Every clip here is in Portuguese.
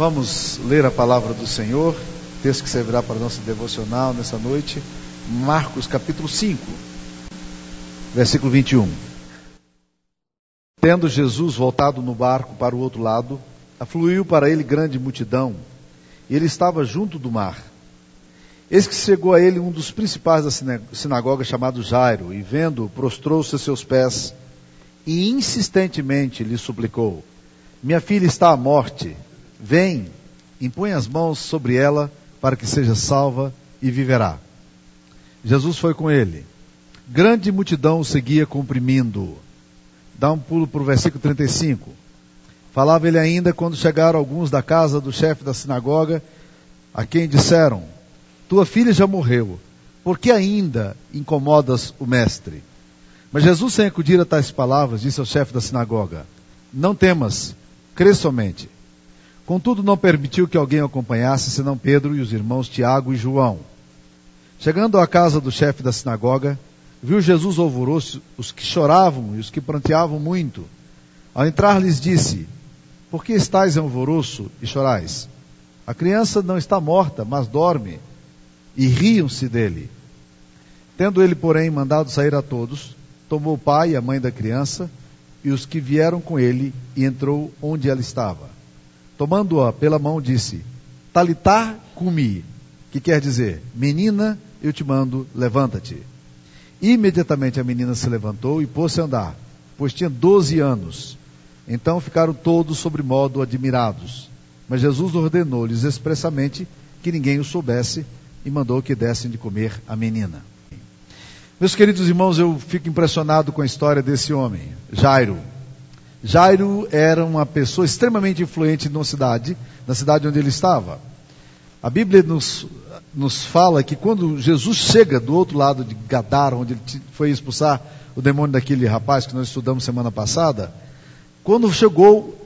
Vamos ler a palavra do Senhor, texto que servirá para a nossa devocional nessa noite, Marcos capítulo 5, versículo 21. Tendo Jesus voltado no barco para o outro lado, afluiu para ele grande multidão, e ele estava junto do mar. Eis que chegou a ele um dos principais da sinagoga, chamado Jairo, e vendo, prostrou-se a seus pés, e insistentemente lhe suplicou: Minha filha está à morte, vem, impõe as mãos sobre ela, para que seja salva e viverá. Jesus foi com ele. Grande multidão o seguia comprimindo. Dá um pulo para o versículo 35. Falava ele ainda quando chegaram alguns da casa do chefe da sinagoga, a quem disseram: Tua filha já morreu, por que ainda incomodas o mestre? Mas Jesus, sem acudir a tais palavras, disse ao chefe da sinagoga: Não temas, crê somente. Contudo, não permitiu que alguém o acompanhasse, senão Pedro e os irmãos Tiago e João. Chegando à casa do chefe da sinagoga, viu Jesus alvoroço os que choravam e os que pranteavam muito. Ao entrar, lhes disse: Por que estáis em alvoroço e chorais? A criança não está morta, mas dorme. E riam-se dele. Tendo ele, porém, mandado sair a todos, tomou o pai e a mãe da criança e os que vieram com ele e entrou onde ela estava. Tomando-a pela mão, disse: Talitá cumi, que quer dizer, menina, eu te mando, levanta-te. Imediatamente a menina se levantou e pôs-se a andar, pois tinha doze anos. Então ficaram todos sobre modo admirados. Mas Jesus ordenou-lhes expressamente que ninguém o soubesse e mandou que dessem de comer a menina. Meus queridos irmãos, eu fico impressionado com a história desse homem, Jairo. Jairo era uma pessoa extremamente influente na cidade, na cidade onde ele estava. A Bíblia nos nos fala que quando Jesus chega do outro lado de Gadara, onde ele foi expulsar o demônio daquele rapaz que nós estudamos semana passada, quando chegou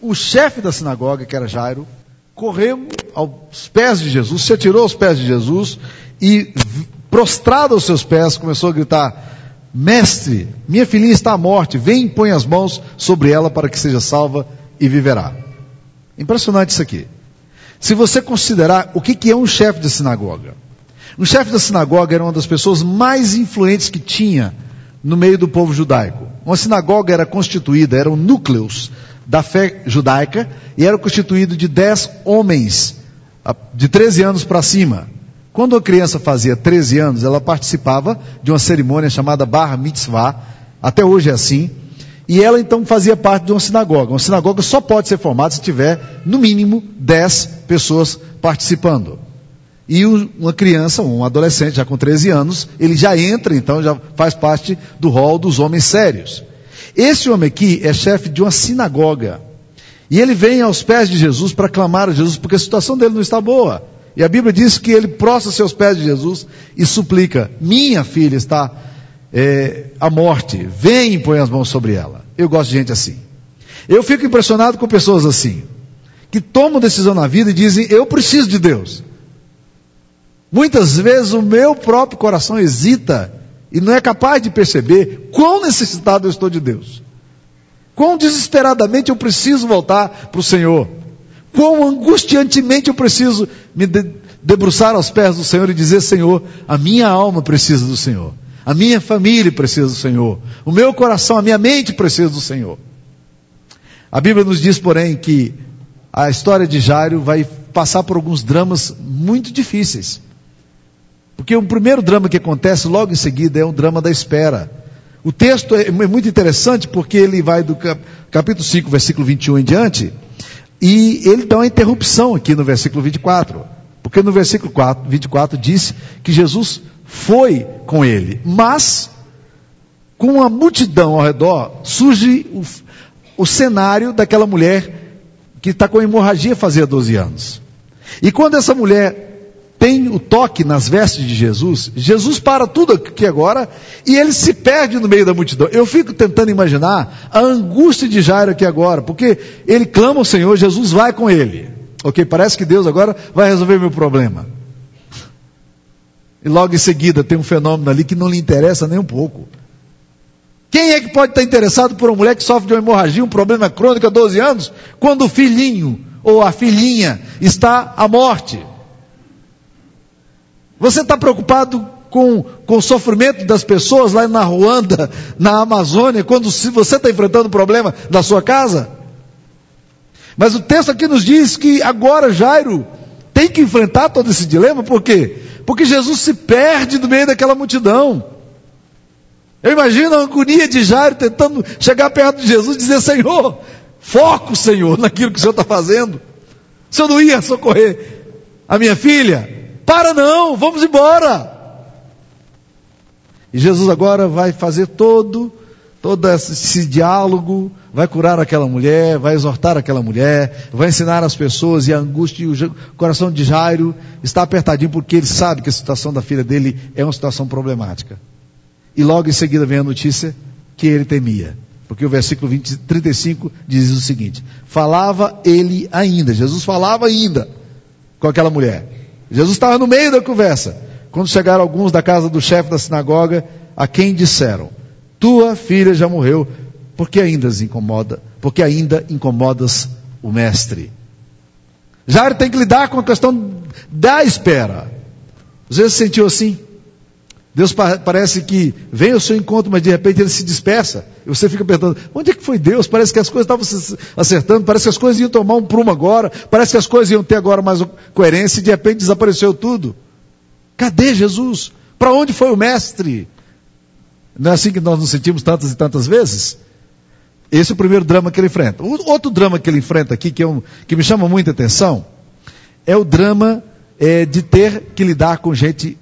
o chefe da sinagoga, que era Jairo, correu aos pés de Jesus, se atirou aos pés de Jesus e, prostrado aos seus pés, começou a gritar: Mestre, minha filhinha está à morte, vem e põe as mãos sobre ela para que seja salva e viverá. Impressionante isso aqui. Se você considerar o que, é um chefe de sinagoga. Um chefe da sinagoga era uma das pessoas mais influentes que tinha no meio do povo judaico. Uma sinagoga era constituída, eram núcleos da fé judaica e era constituído de dez homens de 13 anos para cima. Quando a criança fazia 13 anos, ela participava de uma cerimônia chamada Bar Mitzvah, até hoje é assim, e ela então fazia parte de uma sinagoga. Uma sinagoga só pode ser formada se tiver, no mínimo, 10 pessoas participando. E uma criança, um adolescente já com 13 anos, ele já entra, então, já faz parte do rol dos homens sérios. Esse homem aqui é chefe de uma sinagoga. E ele vem aos pés de Jesus para clamar a Jesus, porque a situação dele não está boa. E a Bíblia diz que ele prostra seus pés de Jesus e suplica: Minha filha está é, a morte, vem e põe as mãos sobre ela. Eu gosto de gente assim. Eu fico impressionado com pessoas assim, que tomam decisão na vida e dizem, eu preciso de Deus. Muitas vezes o meu próprio coração hesita e não é capaz de perceber quão necessitado eu estou de Deus. Quão desesperadamente eu preciso voltar para o Senhor. Quão angustiantemente eu preciso me debruçar aos pés do Senhor e dizer: Senhor, a minha alma precisa do Senhor. A minha família precisa do Senhor. O meu coração, a minha mente precisa do Senhor. A Bíblia nos diz, porém, que a história de Jairo vai passar por alguns dramas muito difíceis. Porque o primeiro drama que acontece logo em seguida é um drama da espera. O texto é muito interessante porque ele vai do capítulo 5, versículo 21 em diante, e ele dá uma interrupção aqui no versículo 24. Porque no versículo 4, 24 diz que Jesus foi com ele. Mas, com uma multidão ao redor, surge o, o cenário daquela mulher que está com hemorragia fazia 12 anos. E quando essa mulher tem o toque nas vestes de Jesus, Jesus para tudo aqui agora e ele se perde no meio da multidão. Eu fico tentando imaginar a angústia de Jairo aqui agora, porque ele clama ao Senhor, Jesus vai com ele. Ok, parece que Deus agora vai resolver meu problema. E logo em seguida tem um fenômeno ali que não lhe interessa nem um pouco. Quem é que pode estar interessado por uma mulher que sofre de uma hemorragia, um problema crônico há 12 anos, quando o filhinho, ou a filhinha está à morte. Você está preocupado com, com o sofrimento das pessoas lá na Ruanda, na Amazônia, quando se você está enfrentando um problema na sua casa? Mas o texto aqui nos diz que agora Jairo tem que enfrentar todo esse dilema, por quê? Porque Jesus se perde no meio daquela multidão. Eu imagino a agonia de Jairo tentando chegar perto de Jesus e dizer: Senhor, foco, Senhor, naquilo que o Senhor está fazendo. O Senhor não ia socorrer a minha filha? Para não, vamos embora. E Jesus agora vai fazer todo, todo esse diálogo, vai curar aquela mulher, vai exortar aquela mulher, vai ensinar as pessoas e a angústia e o coração de Jairo está apertadinho porque ele sabe que a situação da filha dele é uma situação problemática. E logo em seguida vem a notícia que ele temia. Porque o versículo 20, 35 diz o seguinte: Falava ele ainda, Jesus falava ainda com aquela mulher. Jesus estava no meio da conversa. Quando chegaram alguns da casa do chefe da sinagoga, a quem disseram: Tua filha já morreu, porque ainda incomoda, porque ainda incomodas o mestre. Jairo tem que lidar com a questão da espera. Às vezes sentiu assim. Deus parece que vem ao seu encontro, mas de repente ele se dispersa. E você fica perguntando, onde é que foi Deus? Parece que as coisas estavam se acertando, parece que as coisas iam tomar um prumo agora, parece que as coisas iam ter agora mais coerência e de repente desapareceu tudo. Cadê Jesus? Para onde foi o mestre? Não é assim que nós nos sentimos tantas e tantas vezes? Esse é o primeiro drama que ele enfrenta. O outro drama que ele enfrenta aqui, que, é um, que me chama muita atenção, é o drama é, de ter que lidar com gente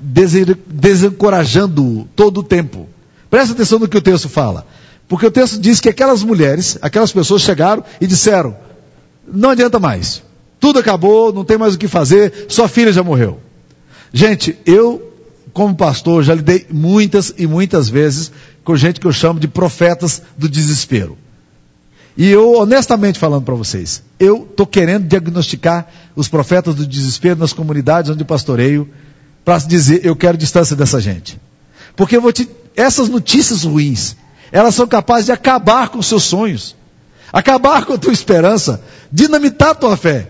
desencorajando-o todo o tempo. Presta atenção no que o texto fala. Porque o texto diz que aquelas mulheres, aquelas pessoas chegaram e disseram: não adianta mais. Tudo acabou, não tem mais o que fazer, sua filha já morreu. Gente, eu, como pastor, já lidei muitas e muitas vezes com gente que eu chamo de profetas do desespero. E eu, honestamente falando para vocês, eu estou querendo diagnosticar os profetas do desespero nas comunidades onde pastoreio, para dizer, eu quero distância dessa gente. Porque eu vou te, essas notícias ruins, elas são capazes de acabar com os seus sonhos, acabar com a tua esperança, dinamitar a tua fé.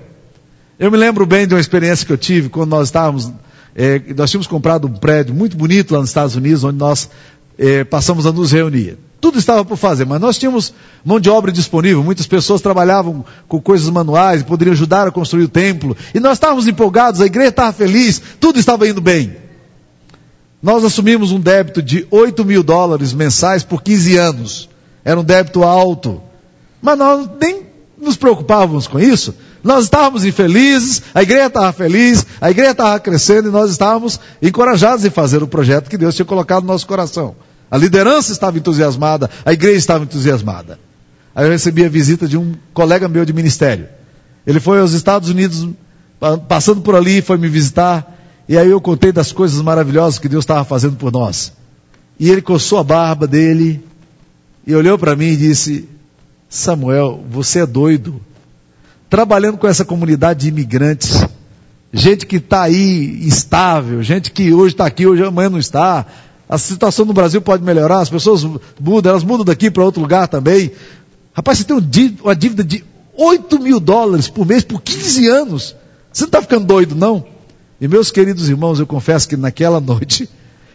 Eu me lembro bem de uma experiência que eu tive quando nós estávamos, é, nós tínhamos comprado um prédio muito bonito lá nos Estados Unidos, onde nós é, passamos a nos reunir. Tudo estava por fazer, mas nós tínhamos mão de obra disponível, muitas pessoas trabalhavam com coisas manuais, poderiam ajudar a construir o templo, e nós estávamos empolgados, a igreja estava feliz, tudo estava indo bem. Nós assumimos um débito de 8 mil dólares mensais por 15 anos. Era um débito alto. Mas nós nem nos preocupávamos com isso. Nós estávamos infelizes, a igreja estava feliz, a igreja estava crescendo e nós estávamos encorajados em fazer o projeto que Deus tinha colocado no nosso coração. A liderança estava entusiasmada, a igreja estava entusiasmada. Aí eu recebi a visita de um colega meu de ministério. Ele foi aos Estados Unidos, passando por ali, foi me visitar, e aí eu contei das coisas maravilhosas que Deus estava fazendo por nós. E ele coçou a barba dele, e olhou para mim e disse: Samuel, você é doido. Trabalhando com essa comunidade de imigrantes, gente que está aí estável, gente que hoje está aqui, hoje amanhã não está, a situação no Brasil pode melhorar, as pessoas mudam, elas mudam daqui para outro lugar também. Rapaz, você tem uma dívida de 8 mil dólares por mês por 15 anos. Você não está ficando doido, não? E meus queridos irmãos, eu confesso que naquela noite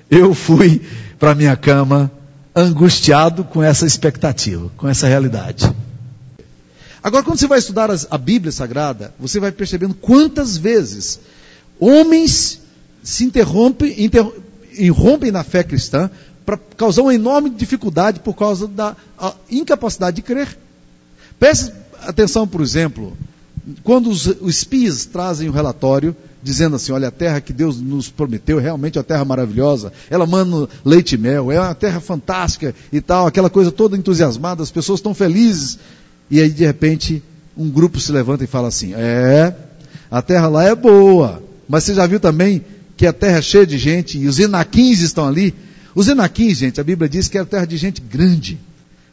eu fui para minha cama angustiado com essa expectativa, com essa realidade. Agora, quando você vai estudar a Bíblia Sagrada, você vai percebendo quantas vezes homens se interrompem, irrompem na fé cristã para causar uma enorme dificuldade por causa da incapacidade de crer. Preste atenção, por exemplo, quando os, os espias trazem um relatório dizendo assim: olha, a terra que Deus nos prometeu é realmente uma terra maravilhosa, ela manda leite e mel, é uma terra fantástica e tal, aquela coisa toda entusiasmada, as pessoas estão felizes. E aí, de repente, um grupo se levanta e fala assim: é, a terra lá é boa, mas você já viu também que a terra é cheia de gente, e os enaquins estão ali. Os enaquins, gente, a Bíblia diz que era terra de gente grande,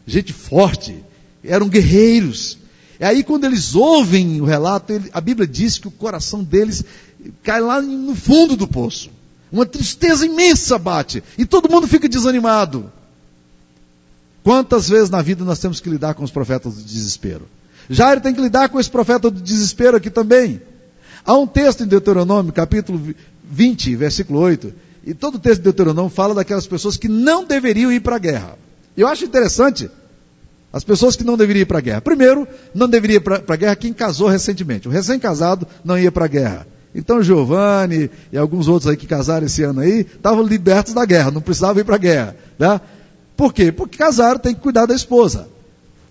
gente forte, eram guerreiros. E aí, quando eles ouvem o relato, a Bíblia diz que o coração deles cai lá no fundo do poço. Uma tristeza imensa bate, e todo mundo fica desanimado. Quantas vezes na vida nós temos que lidar com os profetas do desespero? Jairo tem que lidar com esse profeta do desespero aqui também. Há um texto em Deuteronômio, capítulo 20, versículo 8, e todo o texto de Deuteronômio fala daquelas pessoas que não deveriam ir para a guerra. Eu acho interessante as pessoas que não deveriam ir para a guerra. Primeiro, não deveria ir para a guerra quem casou recentemente. O recém-casado não ia para a guerra. Então Giovanni e alguns outros aí que casaram esse ano aí, estavam libertos da guerra, não precisavam ir para a guerra. Né? Por quê? Porque casaram, tem que cuidar da esposa.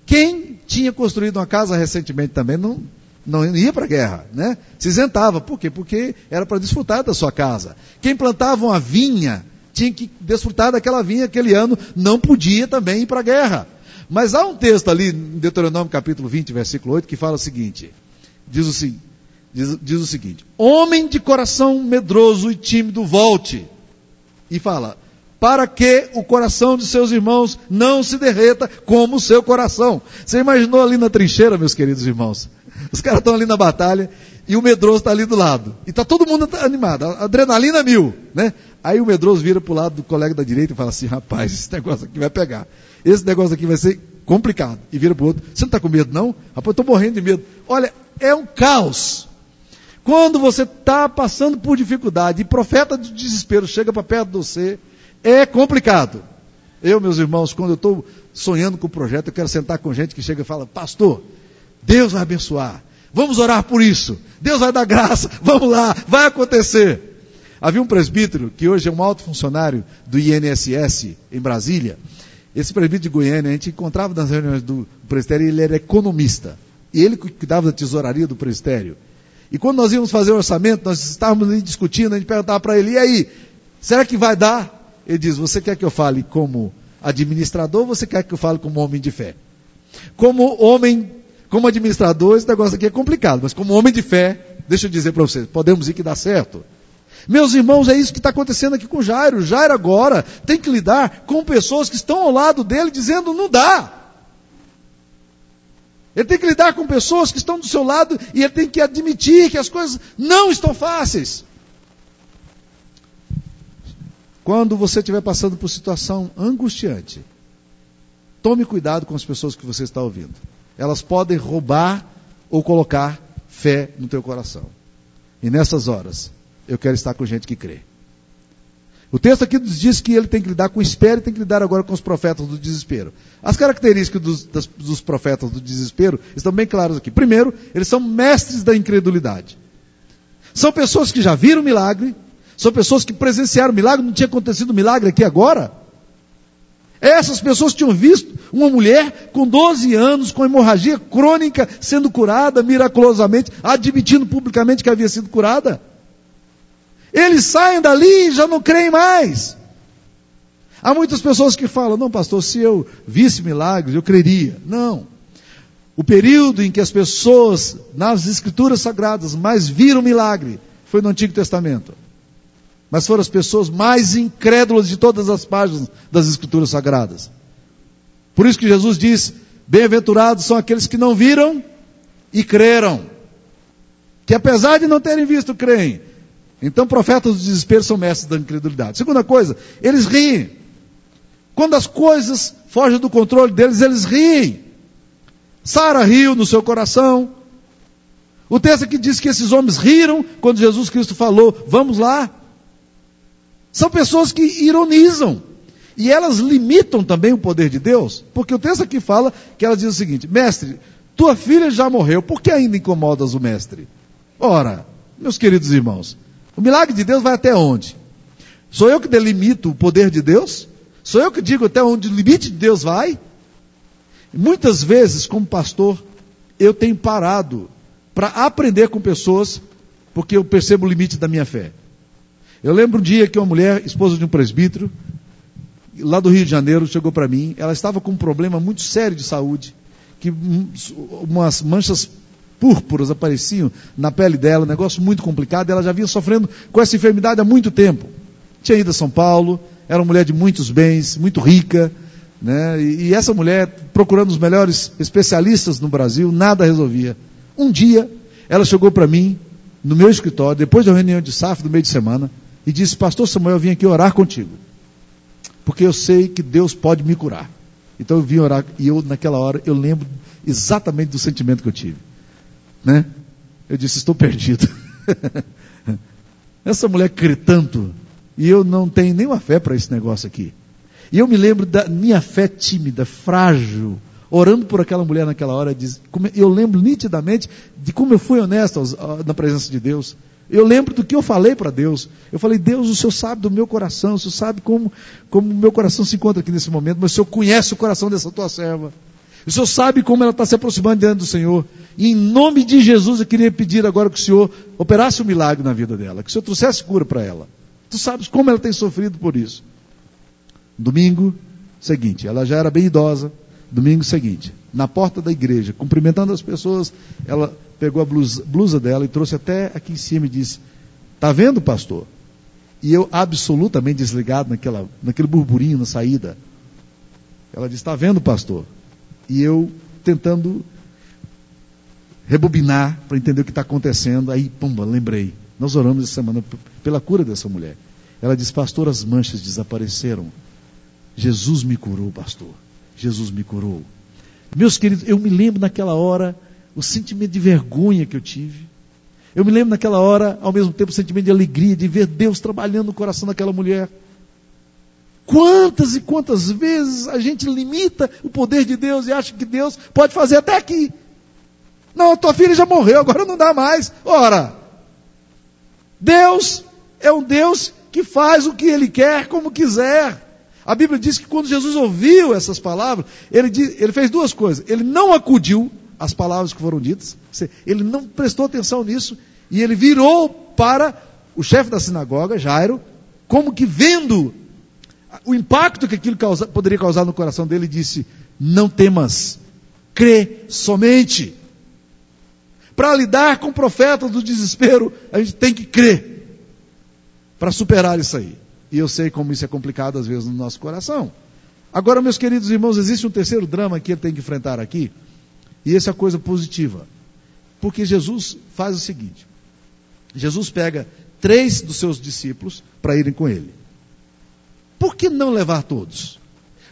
Quem tinha construído uma casa recentemente também não, não ia para a guerra, né? Se isentava. Por quê? Porque era para desfrutar da sua casa. Quem plantava uma vinha tinha que desfrutar daquela vinha aquele ano, não podia também ir para a guerra. Mas há um texto ali, em Deuteronômio capítulo 20, versículo 8, que fala o seguinte: diz o, diz, diz o seguinte: Homem de coração medroso e tímido, volte. E fala: para que o coração de seus irmãos não se derreta como o seu coração. Você imaginou ali na trincheira, meus queridos irmãos? Os caras estão ali na batalha e o medroso está ali do lado. E está todo mundo animado, adrenalina mil, né? Aí o medroso vira para o lado do colega da direita e fala assim: rapaz, esse negócio aqui vai pegar. Esse negócio aqui vai ser complicado. E vira para o outro: você não está com medo, não? Rapaz, estou morrendo de medo. Olha, é um caos. Quando você está passando por dificuldade e profeta de desespero chega para perto de você, é complicado. Eu, meus irmãos, quando eu estou sonhando com o projeto, eu quero sentar com gente que chega e fala: Pastor, Deus vai abençoar. Vamos orar por isso. Deus vai dar graça. Vamos lá, vai acontecer. Havia um presbítero, que hoje é um alto funcionário do INSS em Brasília. Esse presbítero de Goiânia, a gente encontrava nas reuniões do presbitério, ele era economista. E ele cuidava da tesouraria do presbitério. E quando nós íamos fazer o orçamento, nós estávamos ali discutindo, a gente perguntava para ele, e aí, será que vai dar? Ele diz, você quer que eu fale como administrador ou você quer que eu fale como homem de fé? Como homem, como administrador, esse negócio aqui é complicado, mas como homem de fé, deixa eu dizer para vocês, podemos ir que dá certo. Meus irmãos, é isso que está acontecendo aqui com Jairo. Jairo agora tem que lidar com pessoas que estão ao lado dele dizendo não dá. Ele tem que lidar com pessoas que estão do seu lado e ele tem que admitir que as coisas não estão fáceis. Quando você estiver passando por situação angustiante, tome cuidado com as pessoas que você está ouvindo. Elas podem roubar ou colocar fé no teu coração. E nessas horas, eu quero estar com gente que crê. O texto aqui nos diz que ele tem que lidar com espera e tem que lidar agora com os profetas do desespero. As características dos, das, dos profetas do desespero estão bem claras aqui. Primeiro, eles são mestres da incredulidade. São pessoas que já viram milagre, são pessoas que presenciaram milagre, não tinha acontecido milagre aqui agora. Essas pessoas tinham visto uma mulher com 12 anos, com hemorragia crônica, sendo curada miraculosamente, admitindo publicamente que havia sido curada. Eles saem dali e já não creem mais. Há muitas pessoas que falam: não, pastor, se eu visse milagres, eu creria. Não. O período em que as pessoas, nas escrituras sagradas, mais viram milagre, foi no Antigo Testamento. Mas foram as pessoas mais incrédulas de todas as páginas das escrituras sagradas. Por isso que Jesus diz: bem-aventurados são aqueles que não viram e creram. Que apesar de não terem visto, creem. Então, profetas do desespero são mestres da incredulidade. Segunda coisa, eles riem. Quando as coisas fogem do controle deles, eles riem. Sara riu no seu coração. O texto aqui diz que esses homens riram quando Jesus Cristo falou: Vamos lá. São pessoas que ironizam. E elas limitam também o poder de Deus, porque o texto aqui fala que elas dizem o seguinte: Mestre, tua filha já morreu, por que ainda incomodas o mestre? Ora, meus queridos irmãos, o milagre de Deus vai até onde? Sou eu que delimito o poder de Deus? Sou eu que digo até onde o limite de Deus vai? Muitas vezes, como pastor, eu tenho parado para aprender com pessoas, porque eu percebo o limite da minha fé. Eu lembro um dia que uma mulher, esposa de um presbítero, lá do Rio de Janeiro, chegou para mim. Ela estava com um problema muito sério de saúde, que umas manchas púrpuras apareciam na pele dela, um negócio muito complicado. Ela já vinha sofrendo com essa enfermidade há muito tempo. Tinha ido a São Paulo, era uma mulher de muitos bens, muito rica, né? E, essa mulher, procurando os melhores especialistas no Brasil, nada resolvia. Um dia, ela chegou para mim, no meu escritório, depois da reunião de SAF do meio de semana, e disse: Pastor Samuel, eu vim aqui orar contigo, porque eu sei que Deus pode me curar. Então eu vim orar, e eu, naquela hora, eu lembro exatamente do sentimento que eu tive. Né? Eu disse: estou perdido. Essa mulher crê tanto e eu não tenho nenhuma fé para esse negócio aqui. E eu me lembro da minha fé tímida, frágil, orando por aquela mulher naquela hora. Eu lembro nitidamente de como eu fui honesto na presença de Deus. Eu lembro do que eu falei para Deus. Eu falei, Deus, o Senhor sabe do meu coração, o Senhor sabe como, como o meu coração se encontra aqui nesse momento, mas o Senhor conhece o coração dessa tua serva. O Senhor sabe como ela está se aproximando diante do Senhor. E em nome de Jesus eu queria pedir agora que o Senhor operasse um milagre na vida dela, que o Senhor trouxesse cura para ela. Tu sabes como ela tem sofrido por isso. Domingo seguinte, ela já era bem idosa. Domingo seguinte, na porta da igreja, cumprimentando as pessoas, ela pegou a blusa, blusa dela e trouxe até aqui em cima e disse: Está vendo, pastor? E eu absolutamente desligado naquela, naquele burburinho na saída. Ela disse: Está vendo, pastor? E eu tentando rebobinar para entender o que está acontecendo. Aí, pumba, lembrei. Nós oramos essa semana pela cura dessa mulher. Ela disse: Pastor, as manchas desapareceram. Jesus me curou, pastor. Jesus me curou. Meus queridos, eu me lembro naquela hora o sentimento de vergonha que eu tive. Eu me lembro naquela hora, ao mesmo tempo, o sentimento de alegria de ver Deus trabalhando no coração daquela mulher. Quantas e quantas vezes a gente limita o poder de Deus e acha que Deus pode fazer até aqui. Não, tua filha já morreu, agora não dá mais. Ora, Deus é um Deus que faz o que Ele quer, como quiser. A Bíblia diz que quando Jesus ouviu essas palavras, ele, ele fez duas coisas. Ele não acudiu às palavras que foram ditas, ele não prestou atenção nisso, e ele virou para o chefe da sinagoga, Jairo, como que vendo o impacto que aquilo causa, poderia causar no coração dele, disse: Não temas, crê somente. Para lidar com o profeta do desespero, a gente tem que crer para superar isso aí. E eu sei como isso é complicado às vezes no nosso coração. Agora, meus queridos irmãos, existe um terceiro drama que ele tem que enfrentar aqui, e essa é a coisa positiva. Porque Jesus faz o seguinte: Jesus pega três dos seus discípulos para irem com ele. Por que não levar todos?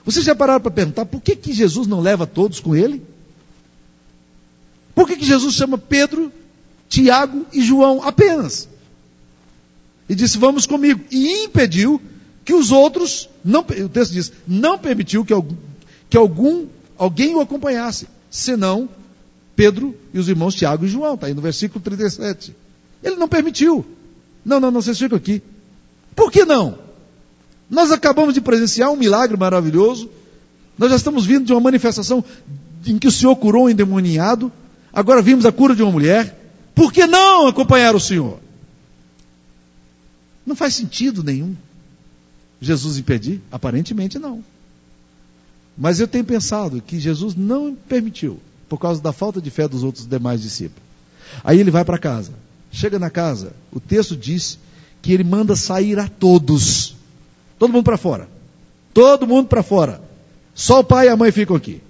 Vocês já pararam para perguntar por que, que Jesus não leva todos com ele? Por que, que Jesus chama Pedro, Tiago e João apenas? e disse: Vamos comigo. E impediu que os outros, não, o texto diz, não permitiu que, algum, que algum, alguém o acompanhasse, senão Pedro e os irmãos Tiago e João, está aí no versículo 37. Ele não permitiu. Não, não, não, vocês ficam aqui. Por que não? Nós acabamos de presenciar um milagre maravilhoso. Nós já estamos vindo de uma manifestação em que o Senhor curou um endemoniado. Agora vimos a cura de uma mulher. Por que não acompanhar o Senhor? Não faz sentido nenhum. Jesus impedir? Aparentemente não. Mas eu tenho pensado que Jesus não permitiu, por causa da falta de fé dos outros demais discípulos. Aí ele vai para casa. Chega na casa, o texto diz que ele manda sair a todos. Todo mundo para fora. Todo mundo para fora. Só o pai e a mãe ficam aqui.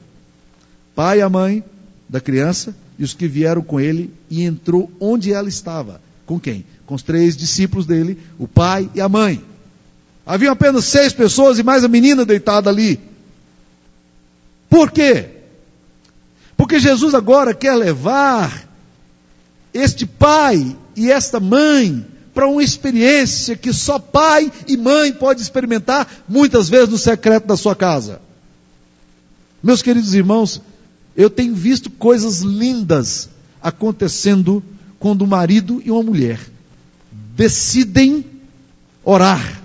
Pai e a mãe da criança e os que vieram com ele e entrou onde ela estava. Com quem? com os três discípulos dele, o pai e a mãe. Havia apenas seis pessoas e mais a menina deitada ali. Por quê? Porque Jesus agora quer levar este pai e esta mãe para uma experiência que só pai e mãe pode experimentar muitas vezes no secreto da sua casa. Meus queridos irmãos, eu tenho visto coisas lindas acontecendo quando um marido e uma mulher decidem orar.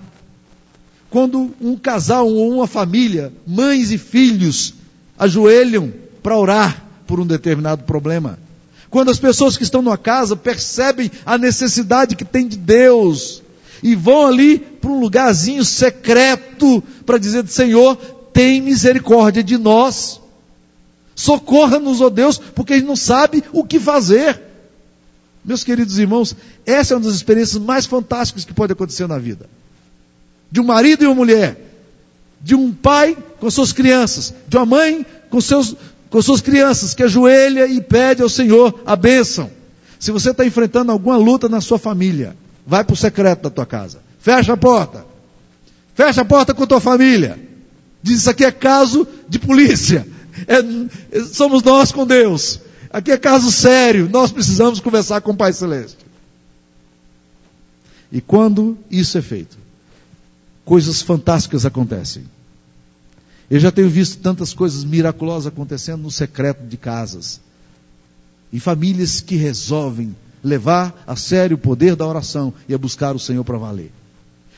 Quando um casal ou uma família, mães e filhos, ajoelham para orar por um determinado problema. Quando as pessoas que estão numa casa percebem a necessidade que tem de Deus e vão ali para um lugarzinho secreto para dizer: Senhor, tem misericórdia de nós. Socorra-nos, ó oh Deus, porque a gente não sabe o que fazer. Meus queridos irmãos, essa é uma das experiências mais fantásticas que pode acontecer na vida. De um marido e uma mulher, de um pai com suas crianças, de uma mãe com, seus, com suas crianças, que ajoelha e pede ao Senhor a bênção. Se você está enfrentando alguma luta na sua família, vai para o secreto da tua casa. Fecha a porta. Fecha a porta com a tua família. Diz isso aqui é caso de polícia. É, somos nós com Deus. Aqui é caso sério. Nós precisamos conversar com o Pai Celeste. E quando isso é feito, coisas fantásticas acontecem. Eu já tenho visto tantas coisas miraculosas acontecendo no secreto de casas. E famílias que resolvem levar a sério o poder da oração e a buscar o Senhor para valer.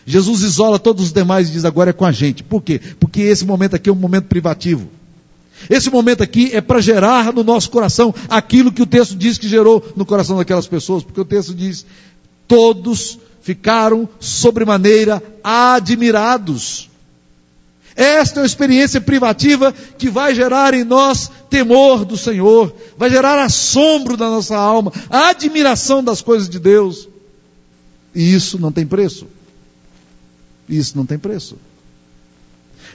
Jesus isola todos os demais e diz agora é com a gente. Por quê? Porque esse momento aqui é um momento privativo. Esse momento aqui é para gerar no nosso coração aquilo que o texto diz que gerou no coração daquelas pessoas, porque o texto diz: todos ficaram sobremaneira admirados. Esta é uma experiência privativa que vai gerar em nós temor do Senhor, vai gerar assombro da nossa alma, admiração das coisas de Deus. E isso não tem preço. Isso não tem preço.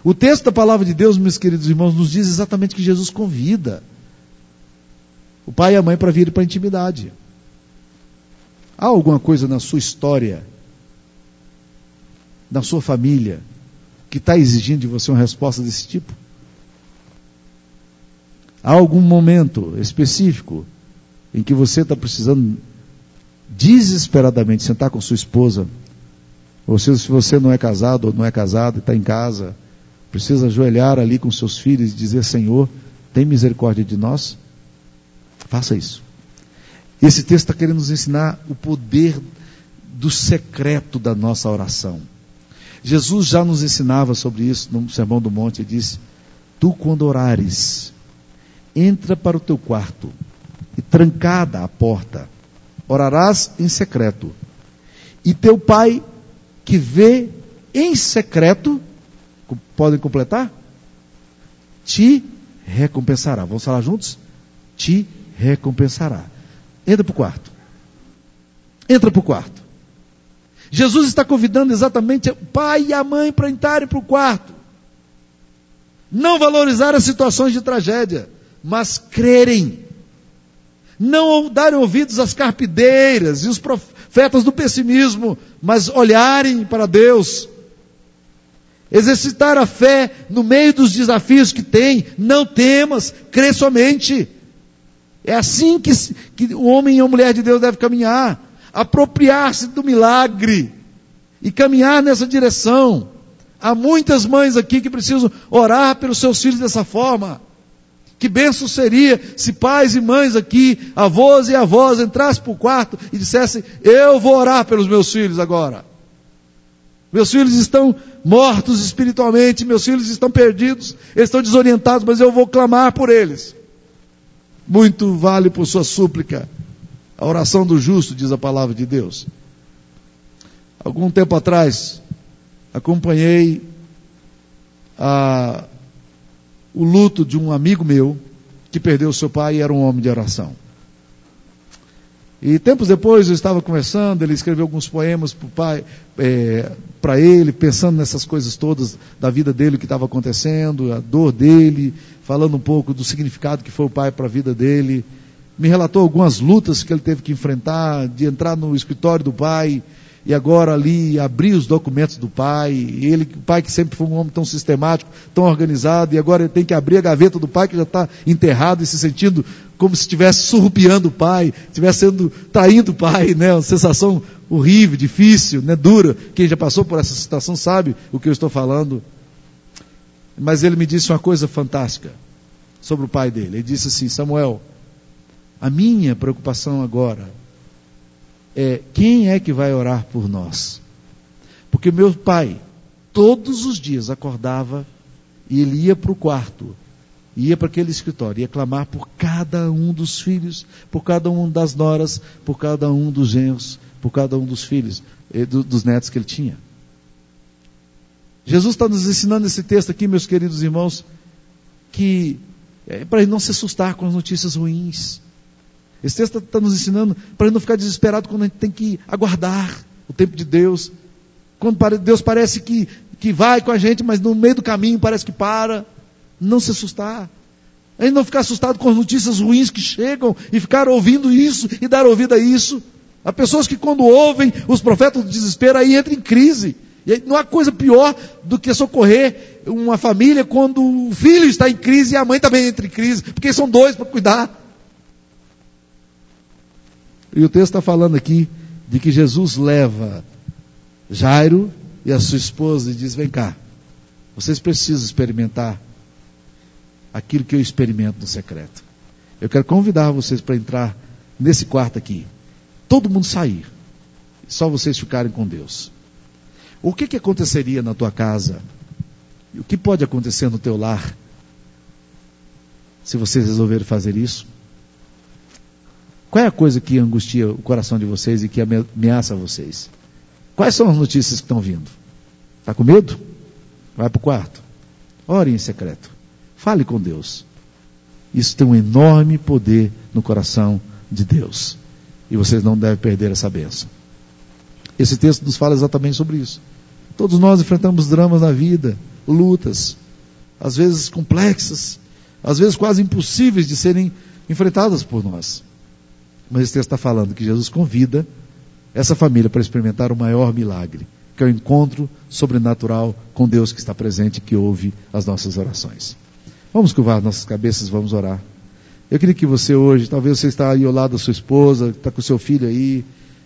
O texto da palavra de Deus, meus queridos irmãos, nos diz exatamente que Jesus convida o pai e a mãe para vir para a intimidade. Há alguma coisa na sua história, na sua família, que está exigindo de você uma resposta desse tipo? Há algum momento específico em que você está precisando desesperadamente sentar com sua esposa, ou seja, se você não é casado ou não é casado e está em casa, precisa ajoelhar ali com seus filhos e dizer: Senhor, tem misericórdia de nós? Faça isso. Esse texto está querendo nos ensinar o poder do secreto da nossa oração. Jesus já nos ensinava sobre isso no Sermão do Monte. Ele disse: Tu, quando orares, entra para o teu quarto e trancada a porta, orarás em secreto. E teu pai, que vê em secreto, podem completar? Te recompensará. Vamos falar juntos? Te recompensará. Entra para o quarto. Entra para o quarto. Jesus está convidando exatamente o pai e a mãe para entrarem para o quarto. Não valorizar as situações de tragédia, mas crerem. Não darem ouvidos às carpideiras e os profetas do pessimismo, mas olharem para Deus. Exercitar a fé no meio dos desafios que tem. Não temas, crê somente. É assim que, que o homem e a mulher de Deus deve caminhar apropriar-se do milagre e caminhar nessa direção. Há muitas mães aqui que precisam orar pelos seus filhos dessa forma. Que benção seria se pais e mães aqui, avós e avós, entrassem para o quarto e dissessem: Eu vou orar pelos meus filhos agora. Meus filhos estão mortos espiritualmente, meus filhos estão perdidos, eles estão desorientados, mas eu vou clamar por eles. Muito vale por sua súplica a oração do justo, diz a palavra de Deus. Algum tempo atrás, acompanhei a, o luto de um amigo meu que perdeu seu pai e era um homem de oração. E tempos depois eu estava conversando, ele escreveu alguns poemas para é, ele, pensando nessas coisas todas da vida dele, o que estava acontecendo, a dor dele, falando um pouco do significado que foi o pai para a vida dele me relatou algumas lutas que ele teve que enfrentar, de entrar no escritório do pai e agora ali abrir os documentos do pai. Ele, o pai que sempre foi um homem tão sistemático, tão organizado, e agora ele tem que abrir a gaveta do pai que já está enterrado e se sentindo como se estivesse surrupiando o pai, estivesse sendo traindo o pai, né? Uma sensação horrível, difícil, né? Dura. Quem já passou por essa situação sabe o que eu estou falando. Mas ele me disse uma coisa fantástica sobre o pai dele. Ele disse assim: Samuel, a minha preocupação agora é quem é que vai orar por nós? Porque meu pai, todos os dias, acordava e ele ia para o quarto, ia para aquele escritório, ia clamar por cada um dos filhos, por cada um das noras, por cada um dos genros, por cada um dos filhos, eh, dos netos que ele tinha. Jesus está nos ensinando esse texto aqui, meus queridos irmãos, que é para não se assustar com as notícias ruins. Esse texto está nos ensinando para não ficar desesperado quando a gente tem que aguardar o tempo de Deus. Quando Deus parece que, que vai com a gente, mas no meio do caminho parece que para. Não se assustar. A gente não ficar assustado com as notícias ruins que chegam e ficar ouvindo isso e dar ouvido a isso. Há pessoas que quando ouvem os profetas do desespero aí entram em crise. E não há coisa pior do que socorrer uma família quando o filho está em crise e a mãe também entra em crise, porque são dois para cuidar. E o texto está falando aqui de que Jesus leva Jairo e a sua esposa e diz: Vem cá, vocês precisam experimentar aquilo que eu experimento no secreto. Eu quero convidar vocês para entrar nesse quarto aqui. Todo mundo sair. Só vocês ficarem com Deus. O que, que aconteceria na tua casa? O que pode acontecer no teu lar? Se vocês resolverem fazer isso? Qual é a coisa que angustia o coração de vocês e que ameaça vocês? Quais são as notícias que estão vindo? Está com medo? Vai para o quarto. Ore em secreto. Fale com Deus. Isso tem um enorme poder no coração de Deus. E vocês não devem perder essa bênção. Esse texto nos fala exatamente sobre isso. Todos nós enfrentamos dramas na vida, lutas, às vezes complexas, às vezes quase impossíveis de serem enfrentadas por nós. Mas esse texto está falando que Jesus convida essa família para experimentar o maior milagre, que é o encontro sobrenatural com Deus que está presente e que ouve as nossas orações. Vamos curvar nossas cabeças, vamos orar. Eu queria que você hoje, talvez você está aí ao lado da sua esposa, está com seu filho aí,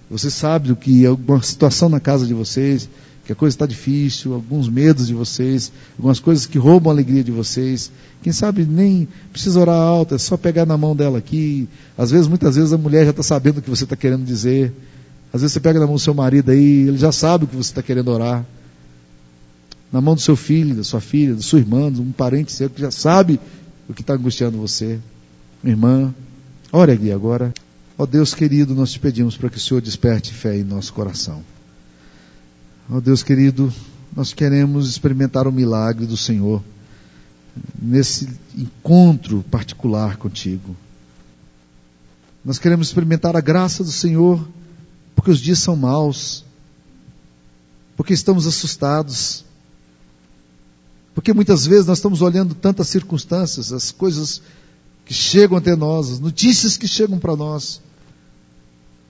você sabe do que alguma situação na casa de vocês, que a coisa está difícil, alguns medos de vocês, algumas coisas que roubam a alegria de vocês. Quem sabe nem precisa orar alto, é só pegar na mão dela aqui. Às vezes, muitas vezes, a mulher já está sabendo o que você está querendo dizer. Às vezes você pega na mão do seu marido aí, ele já sabe o que você está querendo orar. Na mão do seu filho, da sua filha, da sua irmã, de um parente seu que já sabe o que está angustiando você. Irmã, ore aqui agora. Ó oh Deus querido, nós te pedimos para que o Senhor desperte fé em nosso coração. Ó oh Deus querido, nós queremos experimentar o milagre do Senhor nesse encontro particular contigo. Nós queremos experimentar a graça do Senhor porque os dias são maus, porque estamos assustados, porque muitas vezes nós estamos olhando tantas circunstâncias, as coisas que chegam até nós, as notícias que chegam para nós,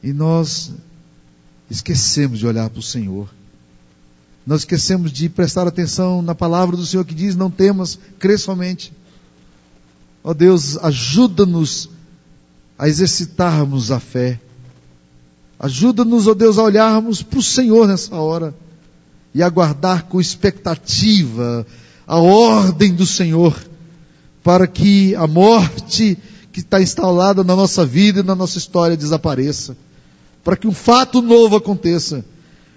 e nós esquecemos de olhar para o Senhor. Nós esquecemos de prestar atenção na palavra do Senhor que diz: não temas, crê somente. Ó oh Deus, ajuda-nos a exercitarmos a fé. Ajuda-nos, ó oh Deus, a olharmos para o Senhor nessa hora e aguardar com expectativa a ordem do Senhor para que a morte que está instalada na nossa vida e na nossa história desapareça, para que um fato novo aconteça,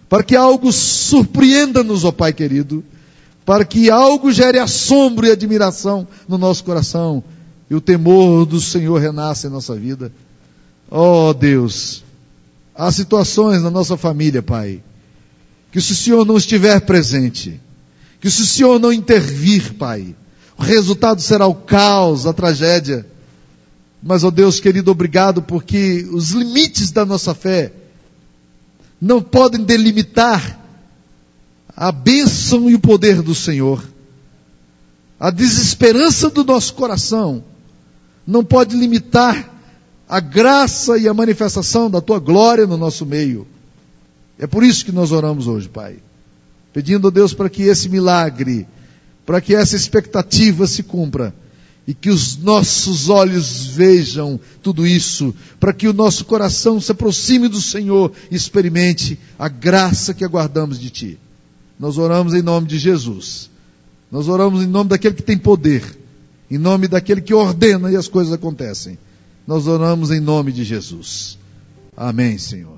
para que algo surpreenda-nos, ó Pai querido, para que algo gere assombro e admiração no nosso coração e o temor do Senhor renasça em nossa vida. Ó oh, Deus, há situações na nossa família, Pai, que se o Senhor não estiver presente, que se o Senhor não intervir, Pai, o resultado será o caos, a tragédia. Mas, ó oh Deus querido, obrigado porque os limites da nossa fé não podem delimitar a bênção e o poder do Senhor. A desesperança do nosso coração não pode limitar a graça e a manifestação da tua glória no nosso meio. É por isso que nós oramos hoje, Pai. Pedindo a Deus para que esse milagre para que essa expectativa se cumpra e que os nossos olhos vejam tudo isso, para que o nosso coração se aproxime do Senhor e experimente a graça que aguardamos de Ti. Nós oramos em nome de Jesus. Nós oramos em nome daquele que tem poder, em nome daquele que ordena e as coisas acontecem. Nós oramos em nome de Jesus. Amém, Senhor.